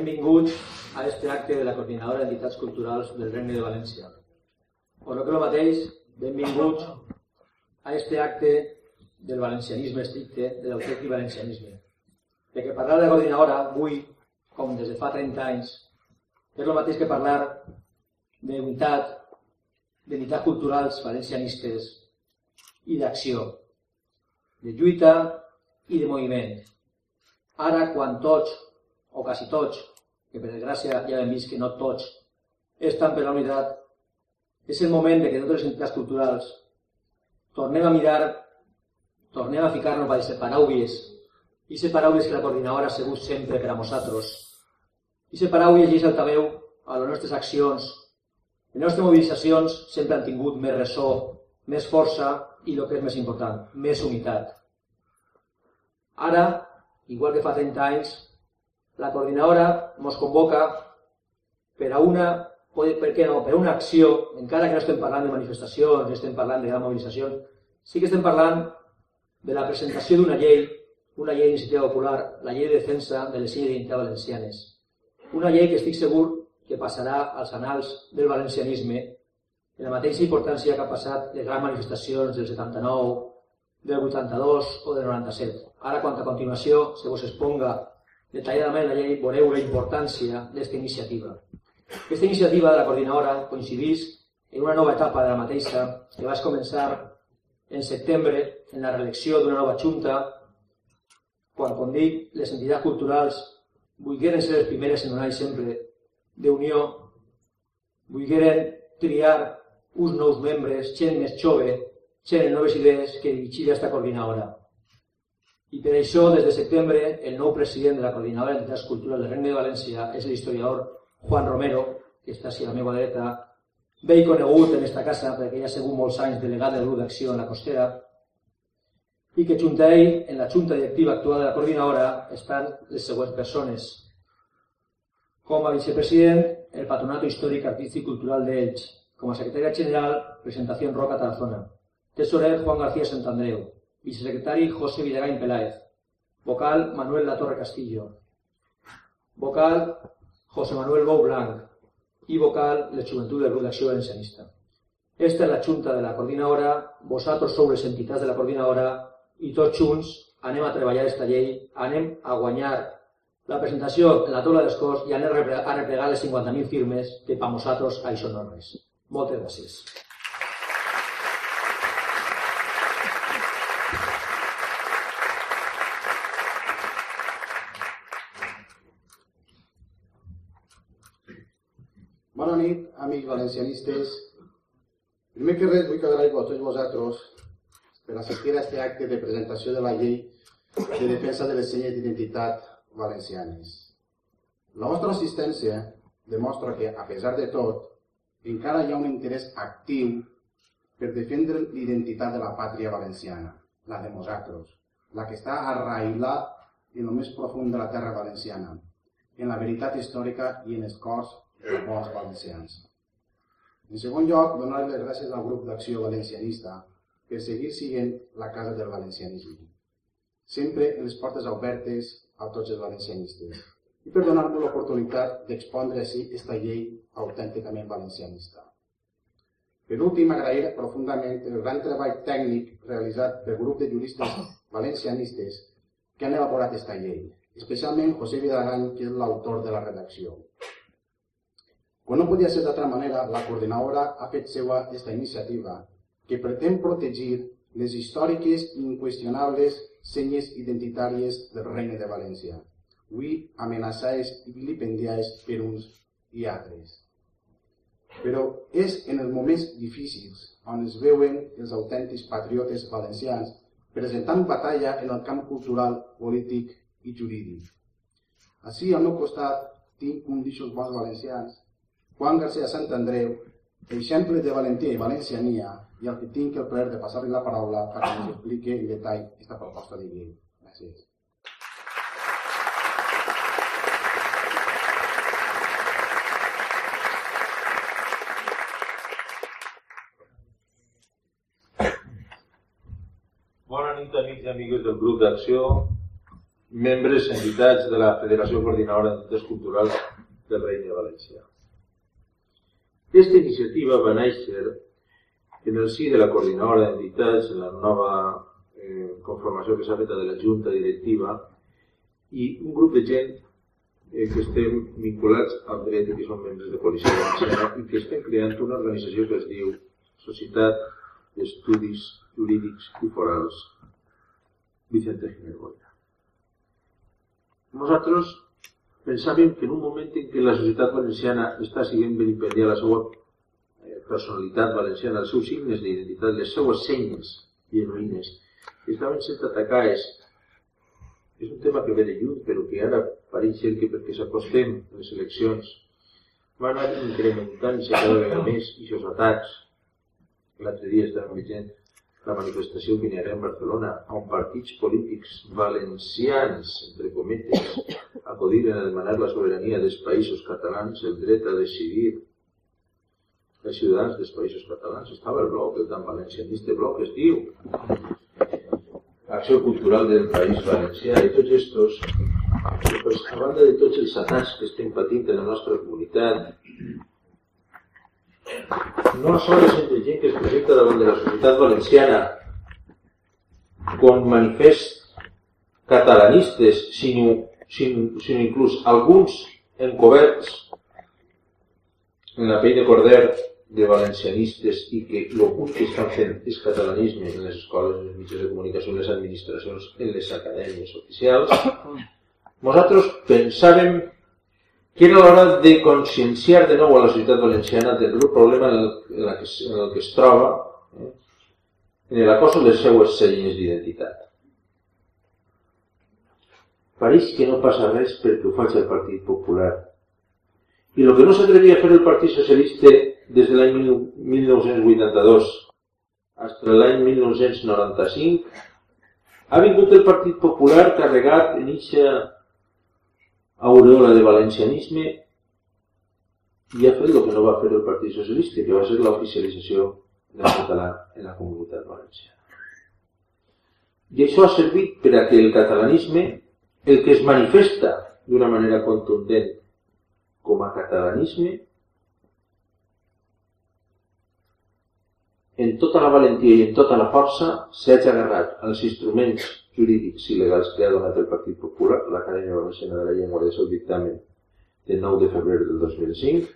benvinguts a este acte de la Coordinadora d'Entitats Culturals del Regne de València. O no que el mateix, benvinguts a este acte del valencianisme estricte, de l'autèntic valencianisme. Perquè parlar de la coordinadora avui, com des de fa 30 anys, és el mateix que parlar d'unitat, d'unitats culturals valencianistes i d'acció, de lluita i de moviment. Ara, quan tots, o quasi tots, que per desgràcia ja hem vist que no tots, estan per la unitat, és el moment de que totes les entitats culturals tornem a mirar, tornem a ficar-nos per les paraules, i se paraules que la coordinadora ha sigut sempre per a nosaltres. I se paraules i és altaveu a les nostres accions. Les nostres mobilitzacions sempre han tingut més ressò, més força i el que és més important, més unitat. Ara, igual que fa 30 anys, la coordinadora ens convoca per a una, per què no, per una acció, encara que no estem parlant de manifestacions, estem parlant de gran mobilitzacions, sí que estem parlant de la presentació d'una llei, una llei d'iniciativa popular, la llei de defensa de les identitats valencianes. Una llei que estic segur que passarà als anals del valencianisme en la mateixa importància que ha passat les grans manifestacions del 79, del 82 o del 97. Ara, quan a continuació se vos exponga detalladament la llei, veureu la importància d'aquesta iniciativa. Aquesta iniciativa de la coordinadora coincidís en una nova etapa de la mateixa que va començar en setembre en la reelecció d'una nova junta quan, com dic, les entitats culturals volgueren ser les primeres en un any sempre d'unió, volgueren triar uns nous membres, gent més jove, gent amb noves idees que dirigir aquesta coordinadora. I per això, des de setembre, el nou president de la Coordinadora d'Entitats Culturals del Regne de València és l'historiador Juan Romero, que està així a la meva dreta, bé en aquesta casa perquè ja ha sigut molts grup d'acció en la costera, i que junt a ell, en la junta directiva actual de la coordinadora, estan les següents persones. Com a vicepresident, el Patronato Històric Artístic Cultural d'Elx. Com a secretària general, presentació Roca Tarazona. Tesorer Juan García Santandreu. Vicesecretari José Villagain Peláez. Vocal Manuel Latorre Castillo. Vocal José Manuel Bou Blanc. I vocal la Joventut del Grup d'Acció Valencianista. Esta és la junta de la coordinadora, vosaltres sou les entitats de la coordinadora i tots junts anem a treballar aquesta llei, anem a guanyar la presentació en la taula d'escors i anem a replegar les 50.000 firmes que per nosaltres això no és. Moltes gràcies. Bona nit, amics valencianistes. Primer que res, vull agrair a tots vosaltres per assistir a aquest acte de presentació de la llei de defensa de les senyes d'identitat valencianes. La vostra assistència demostra que, a pesar de tot, encara hi ha un interès actiu per defendre l'identitat de la pàtria valenciana, la de nosaltres, la que està arraïlat en el més profund de la terra valenciana, en la veritat històrica i en els cors dels bons valencians. En segon lloc, donar les gràcies al grup d'acció valencianista per seguir sent la casa del valencianisme. Sempre les portes obertes a tots els valencianistes i per donar-nos l'oportunitat d'expondre així aquesta llei autènticament valencianista. Per últim, agrair profundament el gran treball tècnic realitzat pel grup de juristes valencianistes que han elaborat aquesta llei, especialment José Vidagany, que és l'autor de la redacció. Com no podia ser d'altra manera, la coordinadora ha fet seva aquesta iniciativa que pretén protegir les històriques i inqüestionables senyes identitàries del Regne de València, avui amenaçades i vilipendiades per uns i altres. Però és en els moments difícils on es veuen els autèntics patriotes valencians presentant batalla en el camp cultural, polític i jurídic. Així, al meu costat, tinc un d'eixos bons valencians Juan García Santandreu, exemple de valentia i valenciania, i al que tinc el plaer de passar-li la paraula perquè ens expliqui en detall aquesta proposta de llei. Gràcies. Bona nit, amics i amigues del grup d'acció. membres entitats de la Federació Coordinadora d'Entitats Culturals del Regne de València. Aquesta iniciativa va néixer en el si de la Coordinadora d'Entitats, en la nova eh, conformació que s'ha fet de la Junta Directiva, i un grup de gent eh, que estem vinculats al dret que són membres de Policia Valenciana i que estem creant una organització que es diu Societat d'Estudis Jurídics i Forals Vicente Ginergoya. Nosaltres pensàvem que en un moment en què la societat valenciana està siguent vilipendiada la seva personalitat valenciana, els seus signes d'identitat, les seues senyes genuïnes, estaven sent atacades. És un tema que ve de lluny, però que ara pareix ser que perquè s'acostem les eleccions van anar incrementant-se cada vegada més aquests atacs. L'altre dia estàvem veient la manifestació haurà en Barcelona, on partits polítics valencians, entre cometes, acudiren a demanar la sobirania dels països catalans, el dret a decidir els ciutadans dels països catalans. Estava el bloc, el tan valencianista bloc es diu. Acció cultural del País Valencià i tots estos, pues, a banda de tots els atacs que estem patint en la nostra comunitat, no sols entre gent que es presenta davant de la societat valenciana. Com manifest catalanistes, sinó, sinó, sinó inclús alguns encoberts en la pell de corder de valencianistes i que l'ocult que estan fent és catalanisme en les escoles, en els mitjans de comunicació, en les administracions, en les acadèmies oficials, nosaltres pensàvem que era l'hora de conscienciar de nou a la societat valenciana del greu problema en el, en, la que, en el que es troba eh, en l'acost de les seues senyes d'identitat. Pareix que no passa res perquè ho faig el Partit Popular. I el que no s'atrevia a fer el Partit Socialista des de l'any 1982 fins a l'any 1995 ha vingut el Partit Popular carregat en eixa aureola de valencianisme i ha fet el que no va fer el Partit Socialista, que va ser l'oficialització del català en la comunitat valenciana. I això ha servit per a que el catalanisme, el que es manifesta d'una manera contundent com a catalanisme, en tota la valentia i en tota la força s'hagi agarrat als instruments jurídics i legals que ha donat el Partit Popular, l'Acadèmia Valenciana de la Llengua de seu dictamen de 9 de febrer del 2005,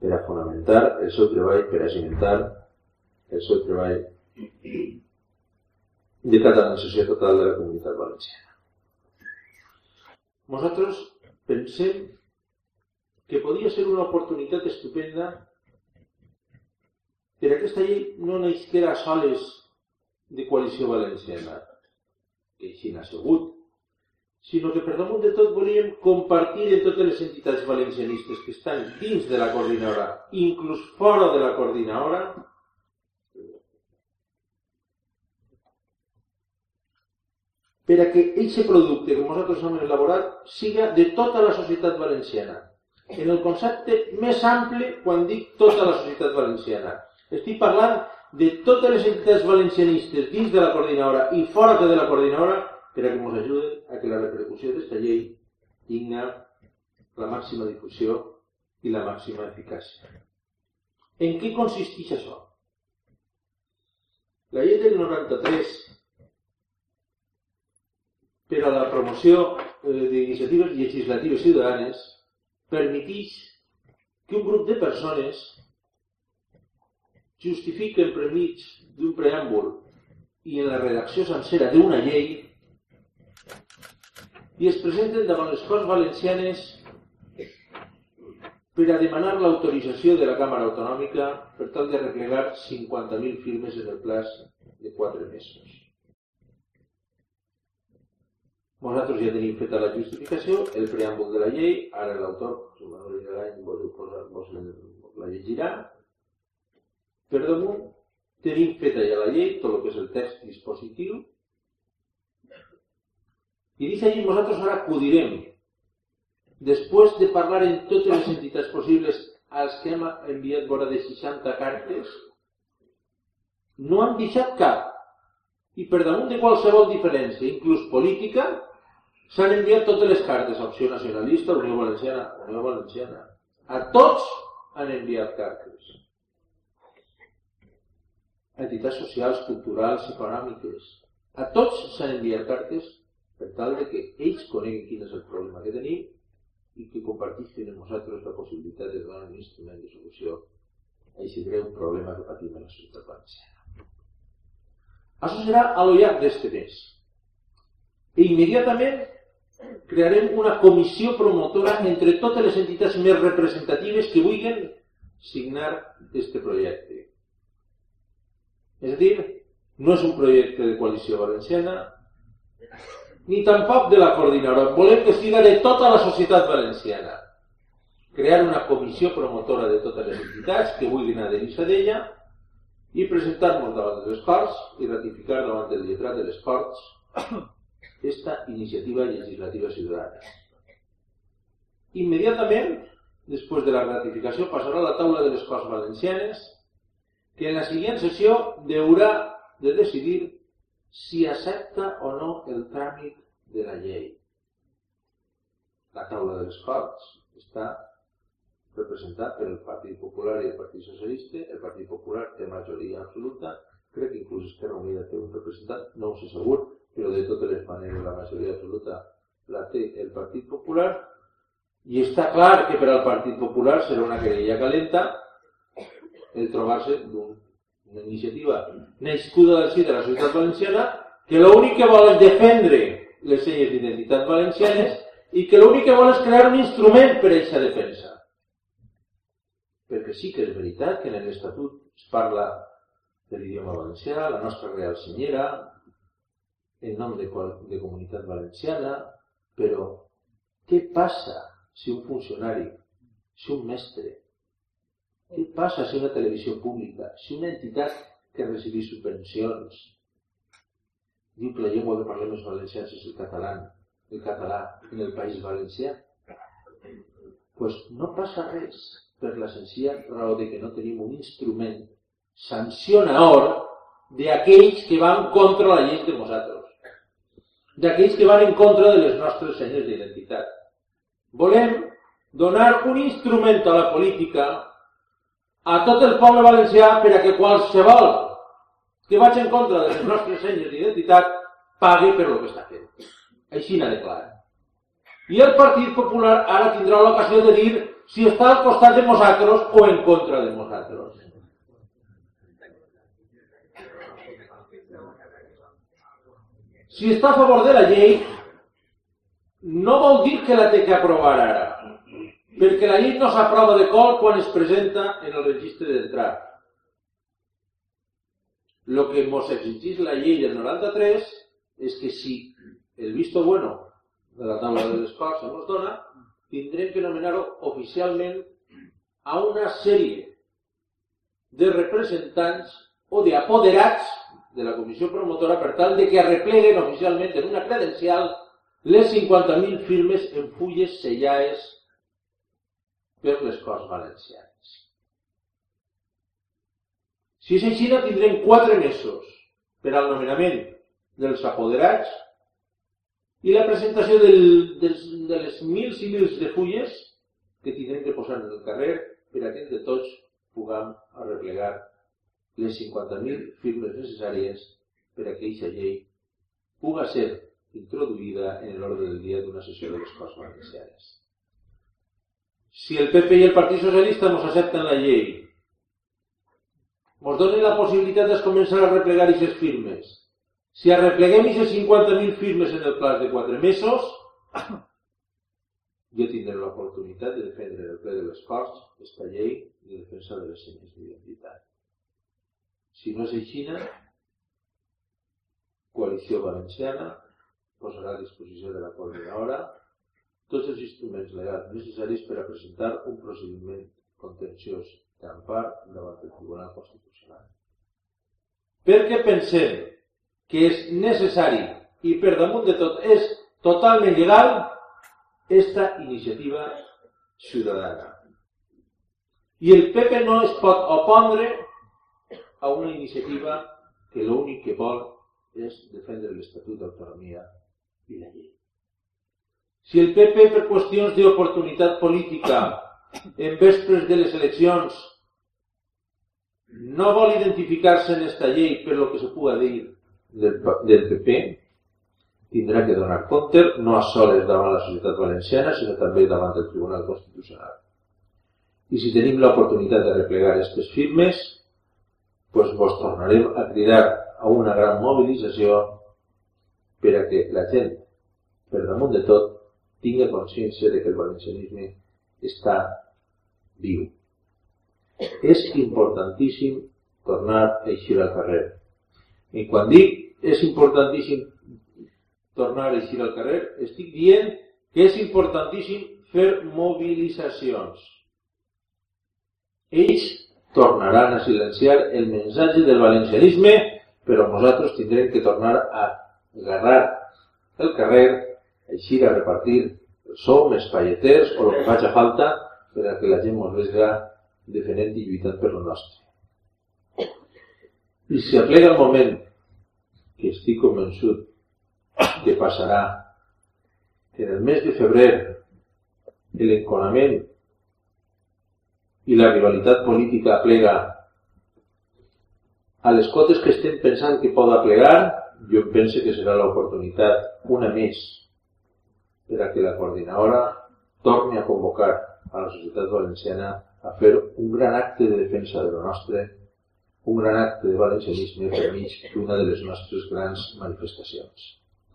per a fonamentar el seu treball, per a cimentar el seu treball de catalanització total de la comunitat valenciana. Nosaltres pensem que podia ser una oportunitat estupenda per aquesta llei no naixera soles de coalició valenciana, que així n'ha sigut, sinó que per damunt de tot volíem compartir en totes les entitats valencianistes que estan dins de la coordinadora, inclús fora de la coordinadora, per a que aquest producte que nosaltres hem elaborat siga de tota la societat valenciana. En el concepte més ample quan dic tota la societat valenciana. Estic parlant de totes les entitats valencianistes dins de la coordinadora i fora de la coordinadora per a que ens ajuden a que la repercussió d'aquesta llei tingui la màxima difusió i la màxima eficàcia. En què consisteix això? La llei del 93 per a la promoció eh, d'iniciatives legislatives ciutadanes permeteix que un grup de persones justifiquen per mig d'un preàmbul i en la redacció sencera d'una llei i es presenten davant les Corts Valencianes per a demanar l'autorització de la Càmera Autonòmica per tal de replegar 50.000 firmes en el plaç de 4 mesos. Nosaltres ja tenim feta la justificació, el preàmbul de la llei, ara l'autor, Manuel Galany, vos, la llegirà, per damunt tenim feta ja la llei, tot el que és el text dispositiu, i dice allí, nosaltres ara acudirem, després de parlar en totes les entitats possibles als que hem enviat vora de 60 cartes, no han deixat cap. I per damunt de qualsevol diferència, inclús política, S'han enviat totes les cartes Opció Nacionalista, Unió Valenciana, Unió Valenciana. A tots han enviat cartes. Entitats socials, culturals, econòmiques. A tots s'han enviat cartes per tal de que ells coneguin quin és el problema que tenim i que compartissin amb nosaltres la possibilitat de donar un instrument de solució a aquest greu problema que patim en la societat valenciana. Això serà a lo llarg d'este mes. I immediatament crearem una comissió promotora entre totes les entitats més representatives que vulguin signar aquest projecte. És a dir, no és un projecte de coalició valenciana, ni tampoc de la coordinadora. Volem que siga de tota la societat valenciana. Crear una comissió promotora de totes les entitats que vulguin adherir-se d'ella i presentar-nos davant de les Corts i ratificar davant del lletrat de les Corts esta iniciativa legislativa ciudadana. Immediatament, després de la ratificació, passarà a la taula de les Corts Valencianes, que en la següent sessió deurà de decidir si accepta o no el tràmit de la llei. La taula de les Corts està representat per el Partit Popular i el Partit Socialista. El Partit Popular té majoria absoluta, crec que inclús Esquerra Unida té un representant, no sé segur, però de totes les maneres la majoria absoluta la té el Partit Popular i està clar que per al Partit Popular serà una querella calenta el trobar-se d'una iniciativa nascuda si de la societat valenciana que l'únic que vol és defendre les senyes d'identitat valencianes i que l'únic que vol és crear un instrument per a aquesta defensa. Perquè sí que és veritat que en l'Estatut es parla de l'idioma valencià, la nostra real senyera, en nom de, de comunitat valenciana, però què passa si un funcionari, si un mestre, què passa si una televisió pública, si una entitat que recibís subvencions diu que la llengua que parlem els valencians és el català, el català en el País Valencià? pues no passa res per la senzilla raó de que no tenim un instrument sancionador d'aquells que van contra la llei de nosaltres d'aquells que van en contra de les nostres senyes d'identitat. Volem donar un instrument a la política a tot el poble valencià per a que qualsevol que vagi en contra de les nostres senyes d'identitat pagui per el que està fent. Així n'ha de clar. I el Partit Popular ara tindrà l'ocasió de dir si està al costat de nosaltres o en contra de nosaltres. Si està a favor de la llei, no vol dir que la té que aprovar ara, perquè la llei no s'aprova de col quan es presenta en el registre d'entrada. Lo que ens exigís la llei del 93 és que si el visto bueno de la taula de les Corts ens dona, tindrem que nomenar-ho oficialment a una sèrie de representants o d'apoderats de la comissió promotora per tal de que arrepleguen oficialment en una credencial les 50.000 firmes en fulles sellades per les Corts Valencianes. Si és així, tindrem quatre mesos per al nomenament dels apoderats i la presentació del, dels, de les mils i mils de fulles que tindrem que posar en el carrer per a que entre tots puguem arreplegar les 50.000 firmes necessàries per a que aquesta llei puga ser introduïda en l'ordre del dia d'una sessió de les Corts Valencianes. Si el PP i el Partit Socialista ens accepten la llei, ens donen la possibilitat de començar a replegar aquestes firmes. Si arrepleguem aquestes 50.000 firmes en el plaç de 4 mesos, jo tindré l'oportunitat de defendre el ple de les Corts aquesta llei de defensa de les senyes d'identitat. Si no és Xina, Coalició Valenciana posarà a disposició de la coordinadora tots els instruments legals necessaris per a presentar un procediment contenciós d'ampar davant del Tribunal Constitucional. Perquè pensem que és necessari i per damunt de tot és totalment legal esta iniciativa ciutadana. I el PP no es pot opondre a una iniciativa que l'únic que vol és defendre l'Estatut d'autonomia i la llei. Si el PP, per qüestions d'oportunitat política, en vespres de les eleccions, no vol identificar-se en esta llei per lo que se puga dir del, del PP, tindrà que donar compte no a soles davant la societat valenciana, sinó també davant del Tribunal Constitucional. I si tenim l'oportunitat de replegar aquestes firmes, doncs vos tornarem a cridar a una gran mobilització per a que la gent, per damunt de tot, tingui consciència de que el valencianisme està viu. És importantíssim tornar a eixir al carrer. I quan dic és importantíssim tornar a eixir al carrer, estic dient que és importantíssim fer mobilitzacions ells tornaran a silenciar el mensatge del valencianisme, però nosaltres tindrem que tornar a agarrar el carrer, així a repartir el som, els palleters o el que faci falta per a que la gent ens vegi defendent i lluitant per lo nostre. I si aplega el moment que estic convençut que passarà en el mes de febrer l'enconament i la rivalitat política aplega a les cotes que estem pensant que pot aplegar, jo penso que serà l'oportunitat una més per a que la coordinadora torni a convocar a la societat valenciana a fer un gran acte de defensa de lo nostre, un gran acte de valencianisme per mig d'una de les nostres grans manifestacions.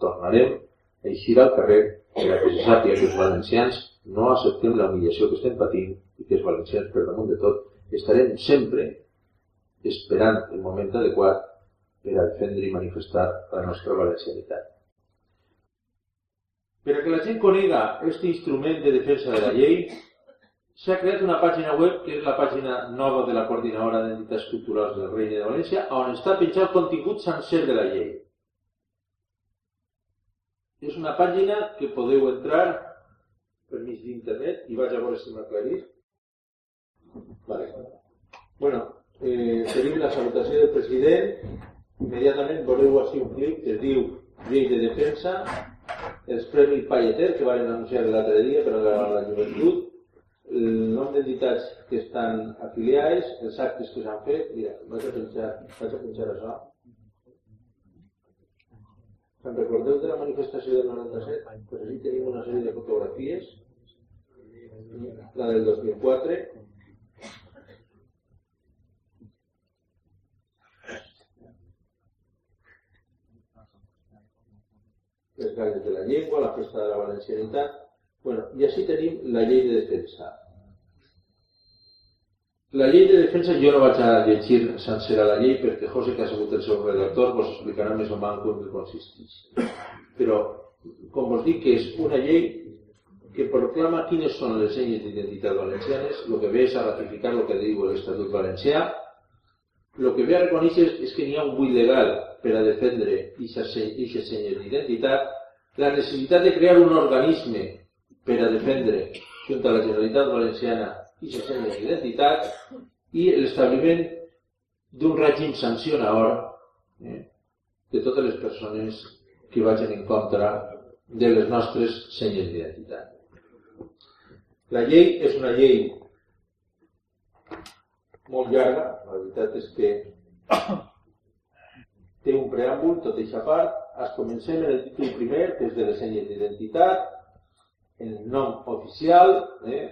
Tornarem a eixir al carrer per a que se sàpiga que els valencians no acceptem la humillació que estem patint i que els valencians, per damunt de tot, estarem sempre esperant el moment adequat per a defendre i manifestar la nostra valencianitat. Per a que la gent conega aquest instrument de defensa de la llei, s'ha creat una pàgina web que és la pàgina nova de la Coordinadora d'Entitats Culturals del Regne de València, on està penjat el contingut sencer de la llei. És una pàgina que podeu entrar per mig d'internet i vaig a veure si m'aclarit Vale. Bueno, eh, tenim la salutació del president. Immediatament veureu així un clip que es diu Llei de Defensa, els Premis Palleter, que van anunciar l'altre dia per a la, joventut, el nom d'entitats que estan afiliades, els actes que s'han fet. Mira, vaig a penjar, vaig a penjar això. Se'n recordeu de la manifestació del 97? Pues així tenim una sèrie de fotografies. La del 2004, les ganes de la llengua, la festa de la valencianitat... Bueno, I així tenim la llei de defensa. La llei de defensa jo no vaig a llegir sencera la llei perquè José, que ha sigut el seu redactor, vos explicarà més o menys en què consisteix. Però, com vos dic, que és una llei que proclama quines són les senyes d'identitat valencianes, el que ve és a ratificar el que diu l'Estatut Valencià, el que ve a reconèixer és que n'hi ha un buit legal per a defendre aquestes senyes d'identitat, la necessitat de crear un organisme per a defendre, junt a la Generalitat Valenciana, aquestes senyes d'identitat i l'establiment d'un règim sancionador eh, de totes les persones que vagin en contra de les nostres senyes d'identitat. La llei és una llei molt llarga, la veritat és que té un preàmbul, tot això part. Es comencem en el títol primer, que és de les senyes d'identitat, el nom oficial eh,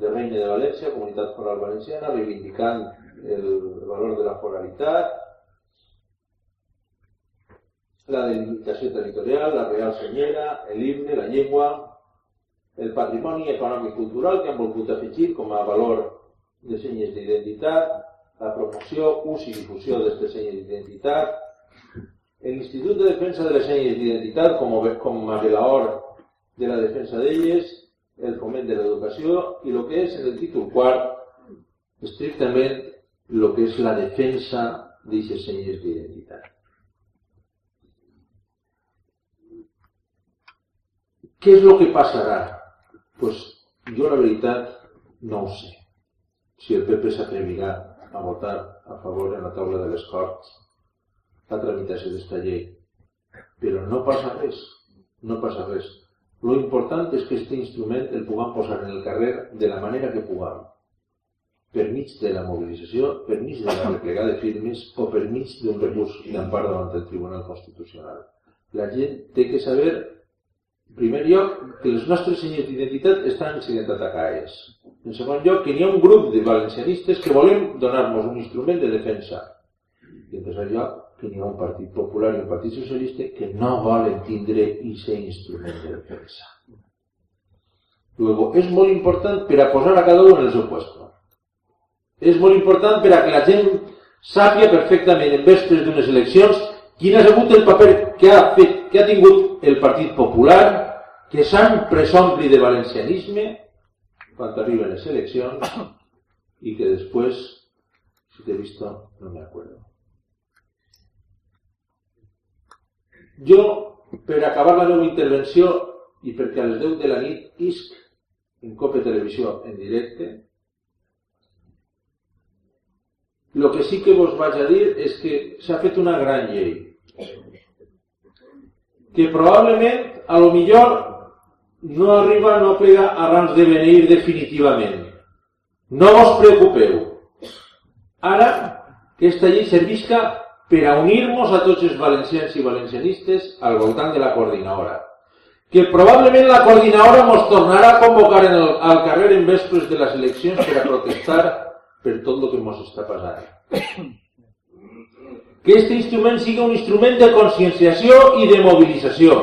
de Reina de València, Comunitat Foral Valenciana, reivindicant el valor de la foralitat, la delimitació territorial, la real senyera, l'himne, la llengua, el patrimoni econòmic cultural que han volgut afegir com a valor de senyes d'identitat, la promoció, ús i difusió d'aquestes senyes d'identitat, l'Institut de Defensa de les Senyes d'Identitat com, com a velaor de la defensa d'elles, el foment de l'educació i el que és en el títol quart, estrictament el que és la defensa d'aquestes senyes d'identitat. Què és el que passarà? Pues jo la veritat no ho sé. Si el PP s'atrevirà a votar a favor en la taula de les Corts la tramitació d'esta llei. Però no passa res, no passa res. Lo important és que aquest instrument el puguem posar en el carrer de la manera que puguem. Per mig de la mobilització, per mig de la replegada de firmes o per mig d'un recurs d'ampar davant del Tribunal Constitucional. La gent té que saber, en primer lloc, que les nostres senyors d'identitat estan sent atacades. En segon lloc, que n'hi ha un grup de valencianistes que volem donar-nos un instrument de defensa. I en tercer lloc, que n'hi ha un partit popular i un partit socialista que no volen tindre i ser instrument de defensa. Luego, és molt important per a posar a cada un en el seu puesto. És molt important per a que la gent sàpia perfectament en vespres d'unes eleccions quin ha sigut el paper que ha, fet, que ha tingut el Partit Popular, que s'han presompli de valencianisme quan arriben les eleccions i que després, si t'he vist, no me acuerdo. Jo, per acabar la meva intervenció i perquè a les 10 de la nit isc en Cope Televisió en directe, el que sí que vos vaig a dir és que s'ha fet una gran llei que probablement a lo millor no arriba, no pega abans de venir definitivament. No vos preocupeu. Ara, que aquesta llei servisca per a unir-nos a tots els valencians i valencianistes al voltant de la coordinadora. Que probablement la coordinadora ens tornarà a convocar en el, al carrer en vespres de les eleccions per a protestar per tot el que ens està passant. Que aquest instrument sigui un instrument de conscienciació i de mobilització.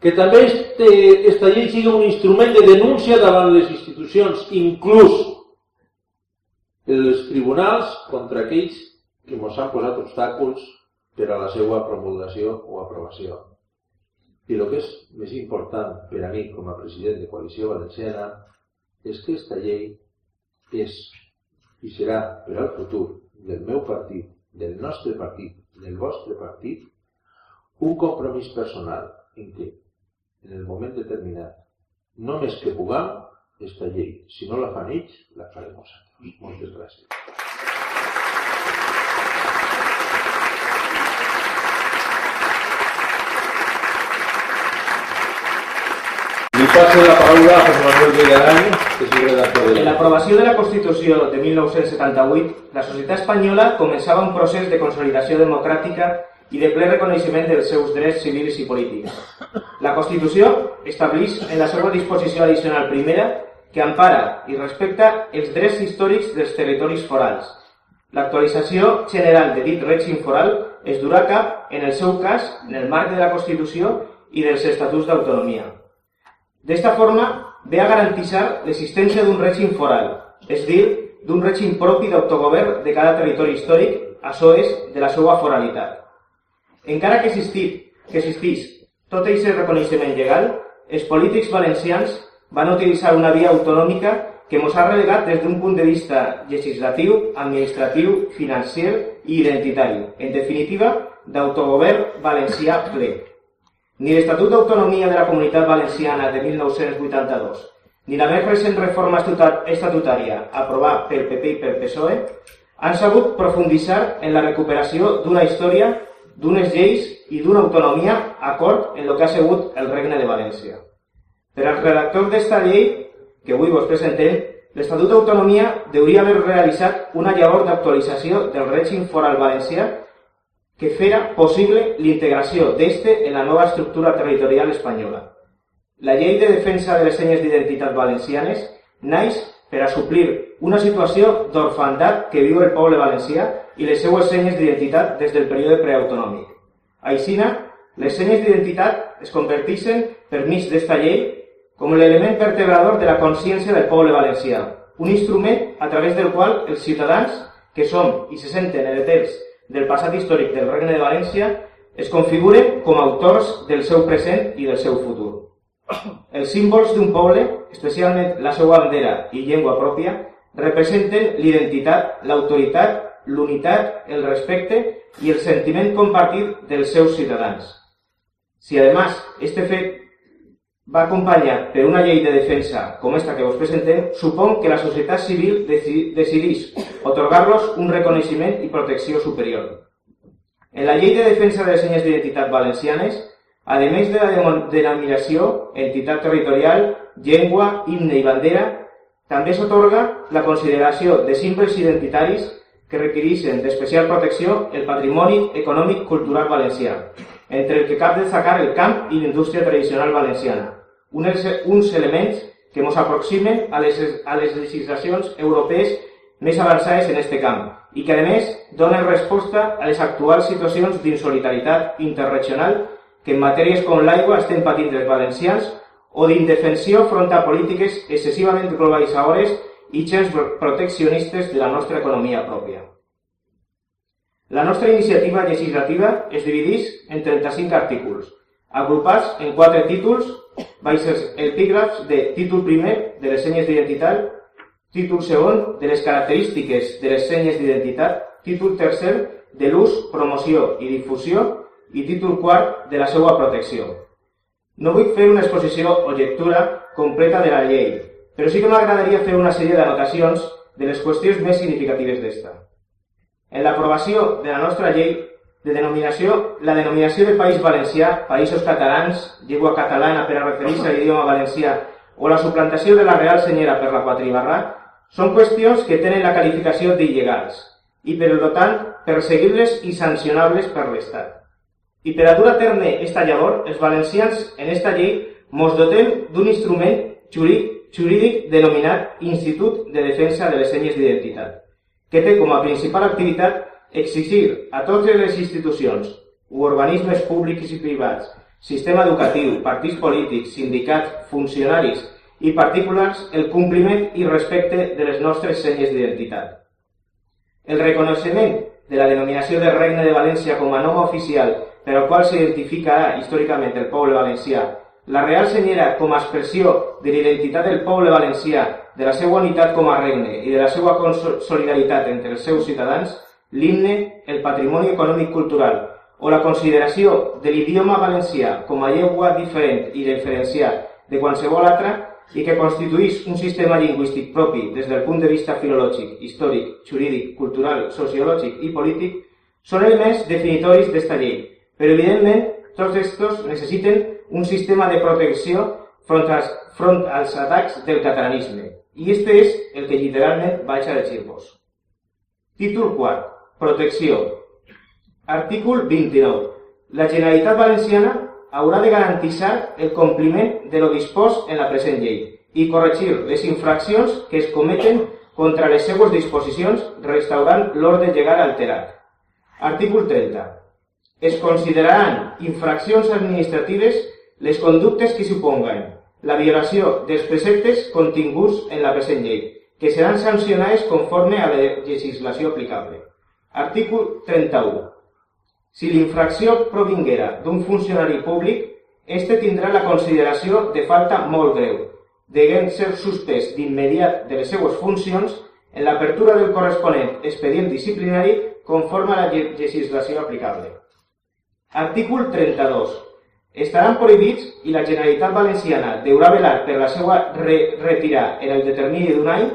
Que també aquesta llei sigui un instrument de denúncia davant les institucions, inclús els tribunals contra aquells que ens han posat obstacles per a la seva promulgació o aprovació. I el que és més important per a mi com a president de Coalició Valenciana és que aquesta llei és i serà per al futur del meu partit, del nostre partit, del vostre partit, un compromís personal en què, en el moment determinat, només que puguem, aquesta llei, si no la fan ells, la farem nosaltres. Moltes gràcies. Passo la paraula que de... En l'aprovació de la Constitució de 1978, la societat espanyola començava un procés de consolidació democràtica i de ple reconeixement dels seus drets civils i polítics. La Constitució estableix en la seva disposició addicional primera que empara i respecta els drets històrics dels territoris forals. L'actualització general de dit règim foral es durà cap, en el seu cas, en el marc de la Constitució i dels Estatuts d'Autonomia. D'esta forma, ve a garantir l'existència d'un règim foral, és dir, d'un règim propi d'autogovern de cada territori històric, això és, de la seva foralitat. Encara que existís, que existís tot aquest reconeixement legal, els polítics valencians van utilitzar una via autonòmica que ens ha relegat des d'un punt de vista legislatiu, administratiu, financer i identitari. En definitiva, d'autogovern valencià ple. Ni l'Estatut d'Autonomia de la Comunitat Valenciana de 1982, ni la més recent reforma estatutària aprovada pel PP i pel PSOE han sabut profunditzar en la recuperació d'una història, d'unes lleis i d'una autonomia acord en el que ha sigut el Regne de València. Per al redactor d'esta llei, que avui vos presentem, l'Estatut d'Autonomia hauria haver realitzat una llavor d'actualització del règim foral valencià que fera possible l'integració d'este en la nova estructura territorial espanyola. La llei de defensa de les senyes d'identitat valencianes naix per a suplir una situació d'orfandat que viu el poble valencià i les seues senyes d'identitat des del període preautonòmic. Aixina, les senyes d'identitat es converteixen, per mig d'esta llei, com l'element vertebrador de la consciència del poble valencià, un instrument a través del qual els ciutadans que som i se senten hereters del passat històric del Regne de València es configuren com a autors del seu present i del seu futur. Els símbols d'un poble, especialment la seva bandera i llengua pròpia, representen l'identitat, l'autoritat, l'unitat, el respecte i el sentiment compartit dels seus ciutadans. Si, además, este fet va acompanyat per una llei de defensa com esta que vos presentem, supon que la societat civil decidís otorgar-los un reconeixement i protecció superior. En la llei de defensa de les senyes d'identitat valencianes a més de la denominació, entitat territorial, llengua, himne i bandera, també s'otorga la consideració de símbols identitaris que requereixen d'especial protecció el patrimoni econòmic cultural valencià, entre el que cap destacar el camp i l'indústria tradicional valenciana, uns, uns elements que ens aproximen a les, a les legislacions europees més avançades en aquest camp i que, a més, donen resposta a les actuals situacions d'insolidaritat interregional que en matèries com l'aigua estem patint els valencians o d'indefensió front a polítiques excessivament globalitzadores i gens proteccionistes de la nostra economia pròpia. La nostra iniciativa legislativa es divideix en 35 artículos, agrupats en quatre títols, baixes epígrafs de títol primer de les senyes d'identitat, títol segon de les característiques de les senyes d'identitat, títol tercer de l'ús, promoció i difusió i títol quart de la seva protecció. No vull fer una exposició o lectura completa de la llei, però sí que m'agradaria fer una sèrie d'anotacions de les qüestions més significatives d'esta. En l'aprovació de la nostra llei de denominació, la denominació de País Valencià, Països Catalans, llengua catalana per a referir-se a l'idioma valencià, o la suplantació de la Real Senyera per la Quatribarra, són qüestions que tenen la qualificació d'il·legals i, per tant, perseguibles i sancionables per l'Estat. I per a dur a terme esta llavor, els valencians en esta llei mos dotem d'un instrument jurídic jurídic denominat Institut de Defensa de les Senyes d'Identitat, que té com a principal activitat exigir a totes les institucions o organismes públics i privats, sistema educatiu, partits polítics, sindicats, funcionaris i particulars el compliment i respecte de les nostres senyes d'identitat. El reconeixement de la denominació del Regne de València com a nom oficial per al qual s'identifica històricament el poble valencià la Real Senyera, com a expressió de l'identitat del poble valencià, de la seva unitat com a regne i de la seva solidaritat entre els seus ciutadans, l'himne, el patrimoni econòmic cultural o la consideració de l'idioma valencià com a llengua diferent i diferenciat de qualsevol altra i que constituís un sistema lingüístic propi des del punt de vista filològic, històric, jurídic, cultural, sociològic i polític, són elements definitoris d'esta llei, però evidentment tots estos necessiten un sistema de protecció front als, front als atacs del catalanisme. I este és el que literalment vaig a llegir-vos. Títol 4. Protecció. Artícul 29. La Generalitat Valenciana haurà de garantir el compliment de lo dispost en la present llei i corregir les infraccions que es cometen contra les seues disposicions restaurant l'ordre legal alterat. Artícul 30. Es consideraran infraccions administratives les conductes que suponguen la violació dels preceptes continguts en la present llei, que seran sancionades conforme a la legislació aplicable. Artícul 31. Si l'infracció provinguera d'un funcionari públic, este tindrà la consideració de falta molt greu, deguent ser suspès d'immediat de les seues funcions en l'apertura del corresponent expedient disciplinari conforme a la legislació aplicable. Artícul 32 estaran prohibits i la Generalitat Valenciana deurà velar per la seva re retirar en el determini d'un any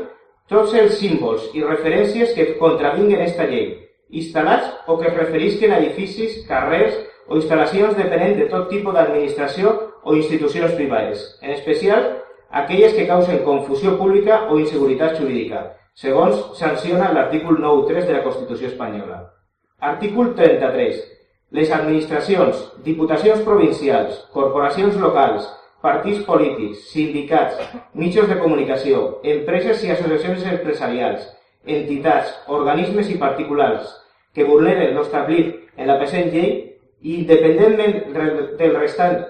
tots els símbols i referències que contravinguen esta llei, instal·lats o que es referisquen a edificis, carrers o instal·lacions depenent de tot tipus d'administració o institucions privades, en especial aquelles que causen confusió pública o inseguretat jurídica, segons sanciona l'artícul 9.3 de la Constitució espanyola. Artícul 33 les administracions, diputacions provincials, corporacions locals, partits polítics, sindicats, mitjans de comunicació, empreses i associacions empresarials, entitats, organismes i particulars que vulneren l'establit en la present llei i independentment del restant,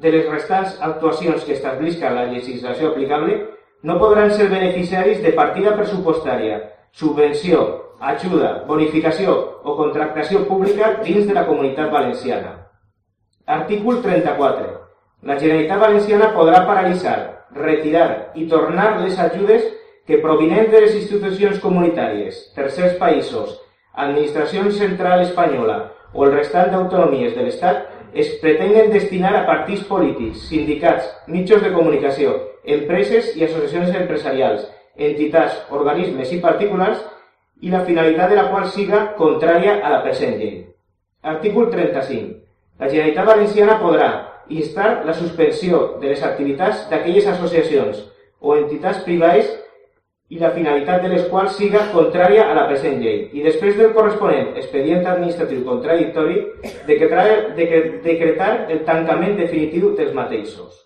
de les restants actuacions que establisca la legislació aplicable, no podran ser beneficiaris de partida pressupostària, subvenció, ajuda, bonificació o contractació pública dins de la comunitat valenciana. Artícul 34. La Generalitat Valenciana podrà paralitzar, retirar i tornar les ajudes que provinent de les institucions comunitàries, tercers països, administració central espanyola o el restant d'autonomies de l'Estat es pretenguen destinar a partits polítics, sindicats, mitjans de comunicació, empreses i associacions empresarials, entitats, organismes i particulars i la finalitat de la qual siga contrària a la present llei. Artícul 35. La Generalitat Valenciana podrà instar la suspensió de les activitats d'aquelles associacions o entitats privades i la finalitat de les quals siga contrària a la present llei i després del corresponent expedient administratiu contradictori decretar, decretar el tancament definitiu dels mateixos.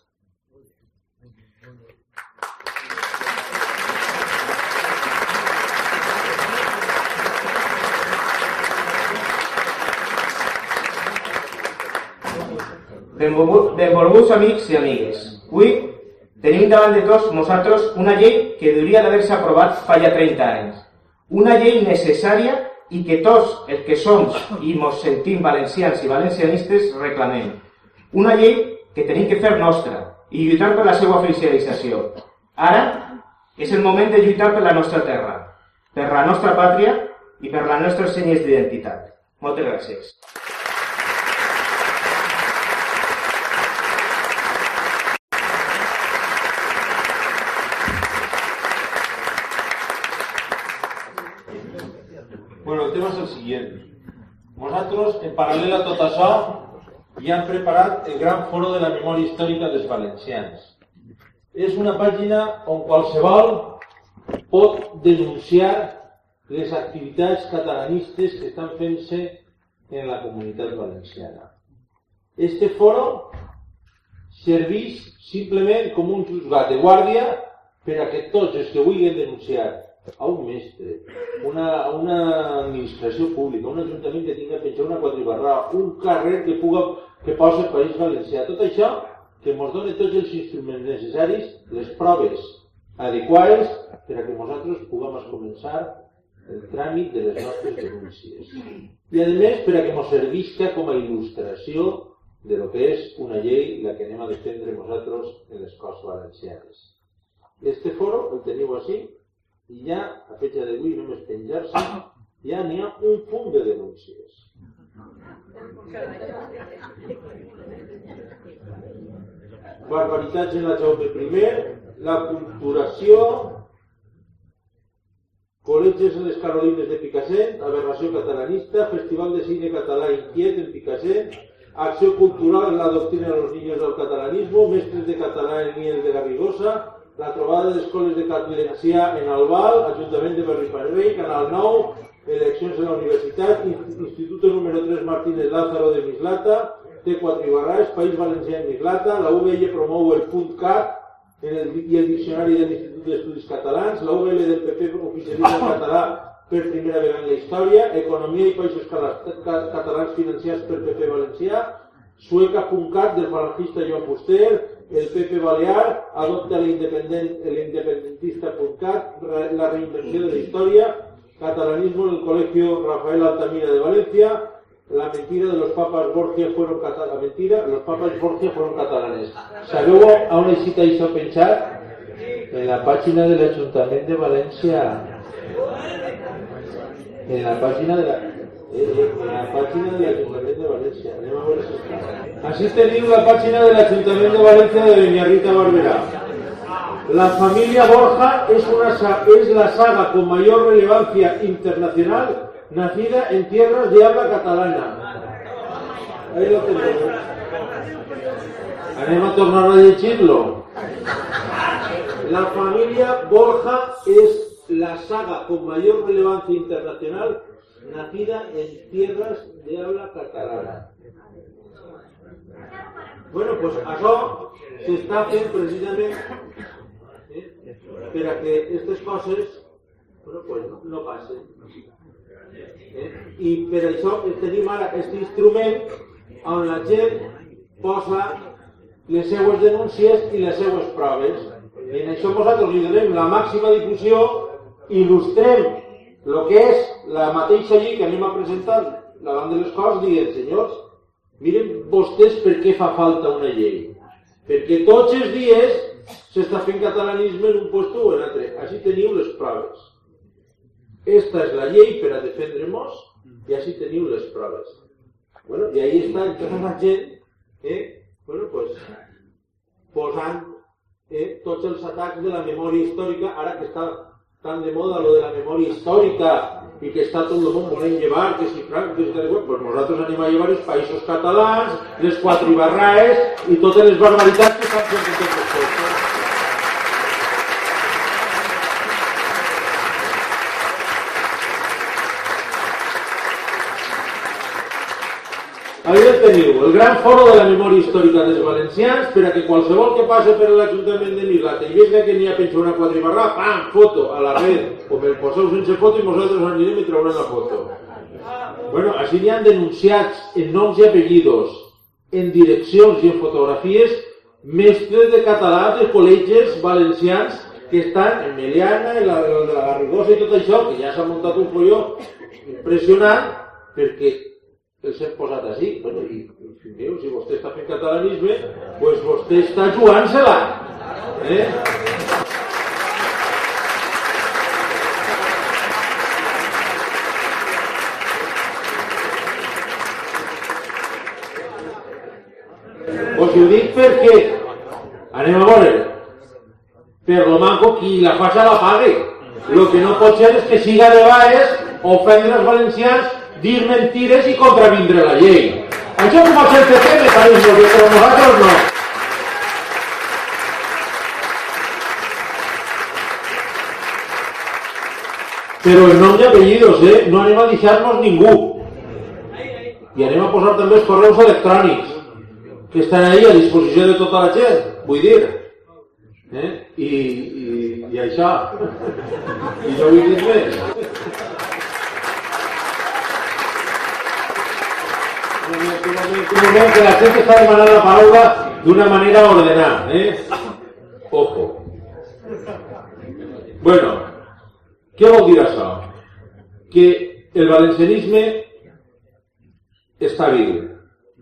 Benvolguts amics i amigues, avui tenim davant de tots nosaltres una llei que hauria d'haver-se aprovat fa ja 30 anys. Una llei necessària i que tots els que som i ens sentim valencians i valencianistes reclamem. Una llei que tenim que fer nostra i lluitar per la seva oficialització. Ara és el moment de lluitar per la nostra terra, per la nostra pàtria i per les nostres senyes d'identitat. Moltes gràcies. Tema és el següent. Nosaltres, en paral·lel a tot això, ja hem preparat el gran foro de la memòria històrica dels valencians. És una pàgina on qualsevol pot denunciar les activitats catalanistes que estan fent-se en la comunitat valenciana. Este foro serveix simplement com un juzgat de guàrdia per a que tots els que vulguin denunciar a un mestre, una, una administració pública, un ajuntament que tingui penjar una quadribarra, un carrer que puga, que posa el País Valencià, tot això que ens doni tots els instruments necessaris, les proves adequades per a que nosaltres puguem començar el tràmit de les nostres denúncies. I a més per a que ens servisca com a il·lustració de lo que és una llei la que anem a defendre nosaltres en les Corts Valencianes. Este foro el teniu així, i ja, a fecha d'avui, només penjar-se, ja n'hi ha un punt de denúncies. Barbaritats en la Jaume I, la culturació, col·legis en les Carolines de Picassent, aberració catalanista, Festival de Cine Català Inquiet en Picassent, acció cultural, la doctrina de los niños del catalanismo, mestres de català en Miel de Garrigosa, la trobada d'escoles de Catlencià en Albal, Ajuntament de Berriparrell, Canal 9, eleccions a la universitat, Instituto número 3 Martínez Lázaro de Mislata, T4 Ibarraes, País Valencià en Mislata, la UVL promou el punt CAT el, i el Diccionari de l'Institut d'Estudis Catalans, la UVL del PP oficialitza català per primera vegada en la història, Economia i Països Catalans financiats per PP Valencià, Sueca.cat del falangista Joan Fuster, el PP Balear adopta l'independentista.cat, la reinvención de la historia, catalanismo en el Colegio Rafael Altamira de Valencia, la mentira de los papas Borgia fueron catalanes. La mentira, los papas Borgia fueron catalanes. Sabeu a això penchar? En la página del Ayuntamiento de Valencia. En la página de la, la página del Ayuntamiento de Valencia. Así la página del Ayuntamiento de Valencia de Beñarrita Barberá. La familia Borja es, la saga con mayor relevancia internacional nacida en tierras de habla catalana. Ahí lo tenemos. Anem a tornar a decirlo. La familia Borja es la saga con mayor relevancia internacional nacida en tierras de habla catalana. Bueno, pues això s'està fent precisament eh, per a que aquestes coses bueno, pues no, no passen. Eh? I per això tenim ara aquest instrument on la gent posa les seues denúncies i les seues proves. I en això nosaltres li donem la màxima difusió, il·lustrem el que és la mateixa llei que anem a presentar davant de les coses, dient, senyors, Miren vostès per què fa falta una llei. Perquè tots els dies s'està fent catalanisme en un lloc o en altre. Així teniu les proves. Esta és la llei per a defendre-nos i així teniu les proves. Bueno, i ahí està tota la gent eh, bueno, pues, posant eh, tots els atacs de la memòria històrica, ara que està tan de moda lo de la memòria històrica i que està tot el món volent llevar, que si Franco, que si tal pues nosaltres anem a llevar els països catalans, les quatre ibarraes i totes les barbaritats que estan fent gran foro de la memòria històrica dels valencians per a que qualsevol que passe per l'Ajuntament de Mislata i vegi que n'hi ha penjat una quadribarra, pam, foto a la red, o me'l poseu sense foto i nosaltres anirem i traurem la foto. Bueno, així n'hi han denunciats en noms i apellidos, en direccions i en fotografies, mestres de català de col·legis valencians que estan en Meliana, en la, en la Garrigosa i tot això, que ja s'ha muntat un folló impressionant, perquè els hem posat així. Bueno, i, fiu, si vostè està fent catalanisme, pues vostè està jugant-se-la. Eh? Us ho dic perquè anem a veure per lo manco qui la faça la pague. Lo que no pot ser és que siga de baix ofendre els valencians dir mentires i contravindre la llei. Això com el CCP me pareix però nosaltres no. Però en nom i apellidos, eh? No anem a deixar-nos ningú. I anem a posar també els correus electrònics, que estan ahí a disposició de tota la gent, vull dir. Eh? I, i, i això. I no vull dir més. Un moment que la gente está demandando la palabra de una manera ordenada. ¿eh? Ojo. Bueno, què vol dir això? Que el valencianisme està viu,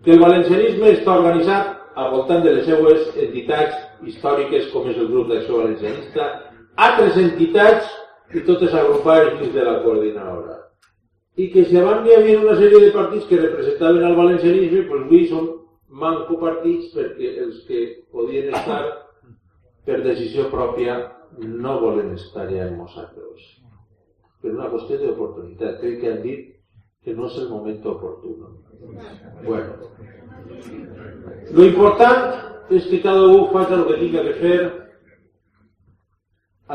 que el valencianisme està organitzat al voltant de les seues entitats històriques com és el grup d'acció valencianista, altres entitats i totes agrupades dins de la coordinadora i que abans hi havia una sèrie de partits que representaven el valencianisme, doncs avui són manco partits perquè els que podien estar per decisió pròpia no volen estar ja en nosaltres. Per una qüestió d'oportunitat. Crec que han dit que no és el moment oportú. Bueno. Lo important és que cada un faci el que tinga que fer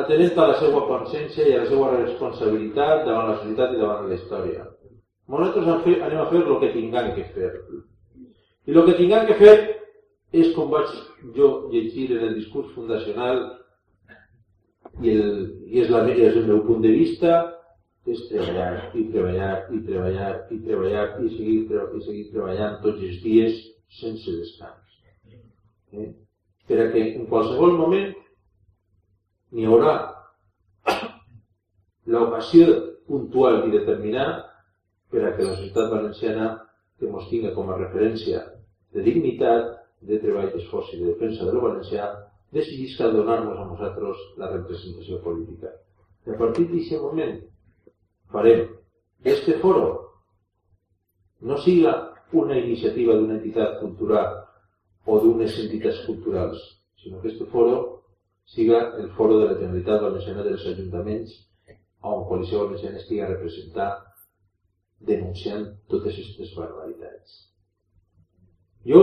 atenent a la seva consciència i a la seva responsabilitat davant la societat i davant la història. Nosaltres anem a fer el que tinguem que fer. I el que tinguem que fer és com vaig jo llegir en el discurs fundacional i, el, i és, la, és el meu punt de vista és treballar i treballar i treballar i treballar i seguir, i seguir treballant tots els dies sense descans. Eh? Per a que en qualsevol moment n'hi haurà l'ocasió puntual i determinada per a que la societat valenciana que ens tinga com a referència de dignitat, de treball, d'esforç i de defensa de lo valencià, decidisca donar-nos a nosaltres la representació política. I a partir d'aquest moment farem este foro no siga una iniciativa d'una entitat cultural o d'unes entitats culturals, sinó que este foro siga el foro de la Generalitat Valenciana dels Ajuntaments on Coalició Valenciana estigui representat denunciant totes aquestes barbaritats. Jo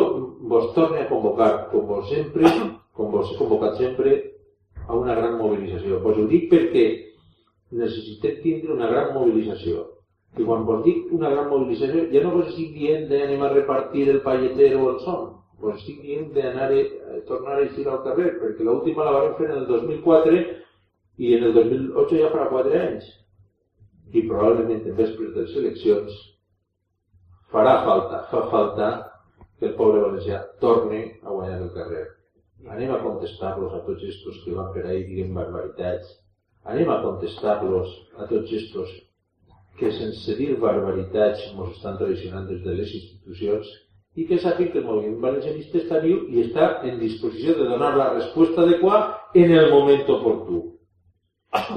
vos torno a convocar, com vos sempre, com vos he convocat sempre, a una gran mobilització. Vos ho dic perquè necessitem tindre una gran mobilització. I quan vos dic una gran mobilització, ja no vos estic dient d'anem a repartir el palletero o el son pues estic dient d'anar tornar a eixir al carrer, perquè l'última la vam fer en el 2004 i en el 2008 ja farà 4 anys. I probablement en vespres de les eleccions farà falta, fa falta que el poble valencià torni a guanyar el carrer. Anem a contestar-los a tots estos que van per ahí dient barbaritats. Anem a contestar-los a tots estos que sense dir barbaritats ens estan traicionant des de les institucions i que sàpiga que el moviment valencianista està viu i està en disposició de donar la resposta adequada en el moment oportú.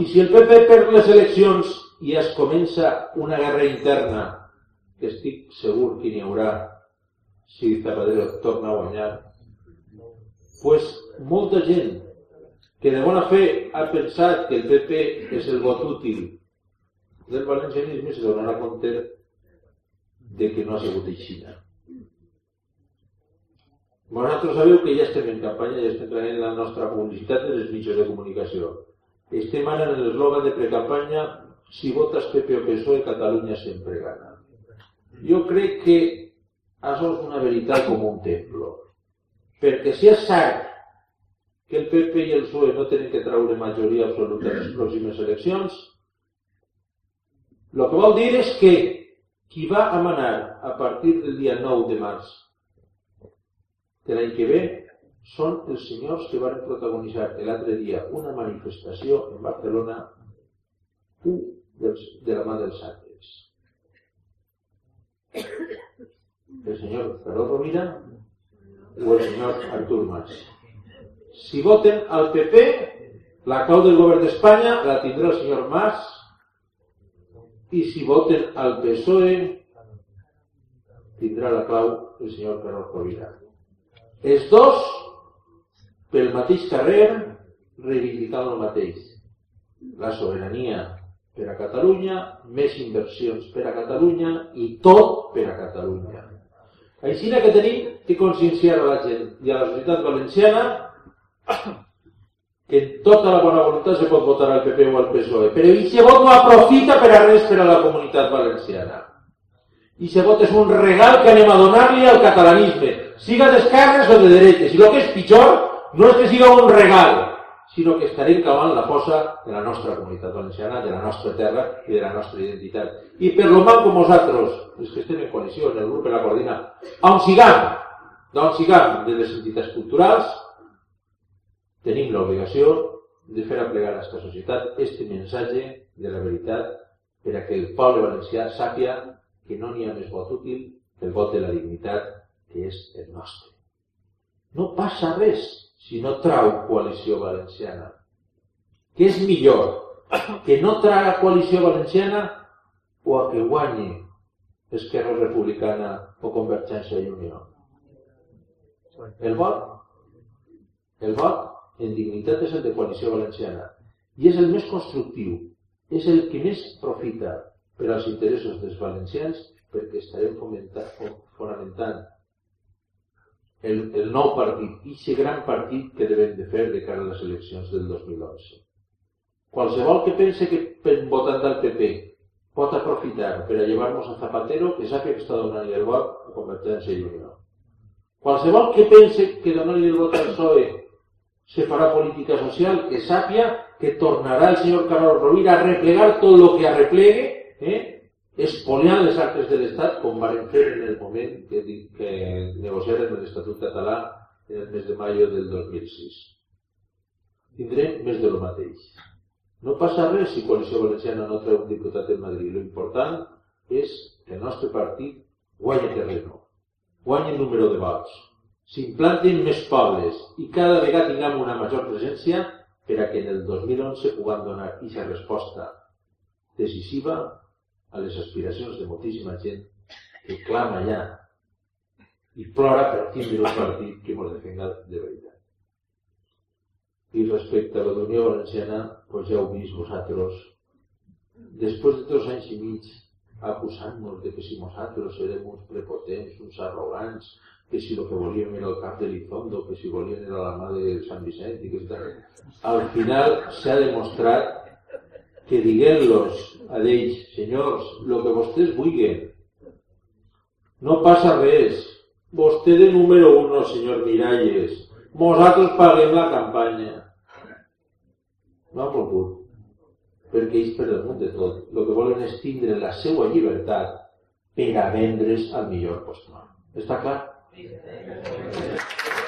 I si el PP perd les eleccions i es comença una guerra interna, que estic segur que n'hi haurà si Zapatero torna a guanyar, pues molta gent que de bona fe ha pensat que el PP és el vot útil del valencianisme se donarà compte de que no ha sigut així. Vosaltres sabeu que ja estem en campanya, ja estem traient la nostra publicitat en els mitjans de comunicació. Estem ara en l'eslògan de precampanya si votes PP o PSOE, Catalunya sempre gana. Jo crec que això és una veritat com un templo. Perquè si és cert que el PP i el PSOE no tenen que treure majoria absoluta en les pròximes eleccions, el que vol dir és que qui va a manar a partir del dia 9 de març de l'any que ve són els senyors que van protagonitzar l'altre dia una manifestació en Barcelona dels, de la mà dels altres. El senyor Carlos Rovira o el senyor Artur Mas. Si voten al PP, la clau del govern d'Espanya la tindrà el senyor Mas i si voten al PSOE tindrà la clau el senyor Carlos Rovira. Els dos, pel mateix carrer, reivindicant el mateix. La sobirania per a Catalunya, més inversions per a Catalunya i tot per a Catalunya. Així que tenim que conscienciar a la gent i a la societat valenciana que tota la bona voluntat se pot votar al PP o al PSOE, però aquest vot no aprofita per a res per a la comunitat valenciana. I se vot és un regal que anem a donar-li al catalanisme, siga d'esquerres o de dretes. I el que és pitjor no és que siga un regal, sinó que estarem cavant la fossa de la nostra comunitat valenciana, de la nostra terra i de la nostra identitat. I per lo mal com nosaltres, els que estem en coalició, en el grup de la coordina, on sigam, d'on sigam de les entitats culturals, tenim l'obligació de fer aplegar a aquesta societat este missatge de la veritat per a que el poble valencià sàpia que no n'hi ha més vot útil que el vot de la dignitat que és el nostre. No passa res si no trau coalició valenciana. Què és millor? Que no traga coalició valenciana o a que guanyi Esquerra Republicana o Convergència i Unió? El vot? El vot en dignitat és el de coalició valenciana i és el més constructiu, és el que més profita per als interessos dels valencians perquè estarem fonamentant el, el nou partit, i gran partit que devem de fer de cara a les eleccions del 2011. Qualsevol que pense que votant del PP pot aprofitar per a llevar-nos a Zapatero, que sàpiga que està donant el vot a Convergència i Unió. Qualsevol que pense que donant-li el vot al PSOE se farà política social, que sàpia que tornarà el senyor Carlos Rovira a replegar tot el que arreplegue, eh? Espoliant les actes de l'Estat, com van fer en el moment que, que negociaren l'Estatut català en el mes de maio del 2006. Tindrem més de lo mateix. No passa res si Coalició Valenciana no treu un diputat en Madrid. L'important és que el nostre partit guanyi terreno, guanyi número de vots, s'implantin més pobles i cada vegada tinguem una major presència per a que en el 2011 puguem donar aquesta resposta decisiva a les aspiracions de moltíssima gent que clama ja i plora per tindre un partit que ens defenga de veritat. I respecte a la d'Unió Valenciana, doncs ja heu vist vosaltres, després de dos anys i mig acusant-nos de que si nosaltres érem uns prepotents, uns arrogants, que si el que volíem era el cap de l'Izondo, que si volien era la mà de Sant Vicent, i que al final s'ha demostrat que diguem-los a ells, senyors, el que vostès vulguin, no passa res, vostè de número uno, senyor Miralles, nosaltres paguem la campanya. No por cul. Perquè ells per damunt de tot, el que volen és tindre la seva llibertat per a vendre's al millor postor. Està clar? You.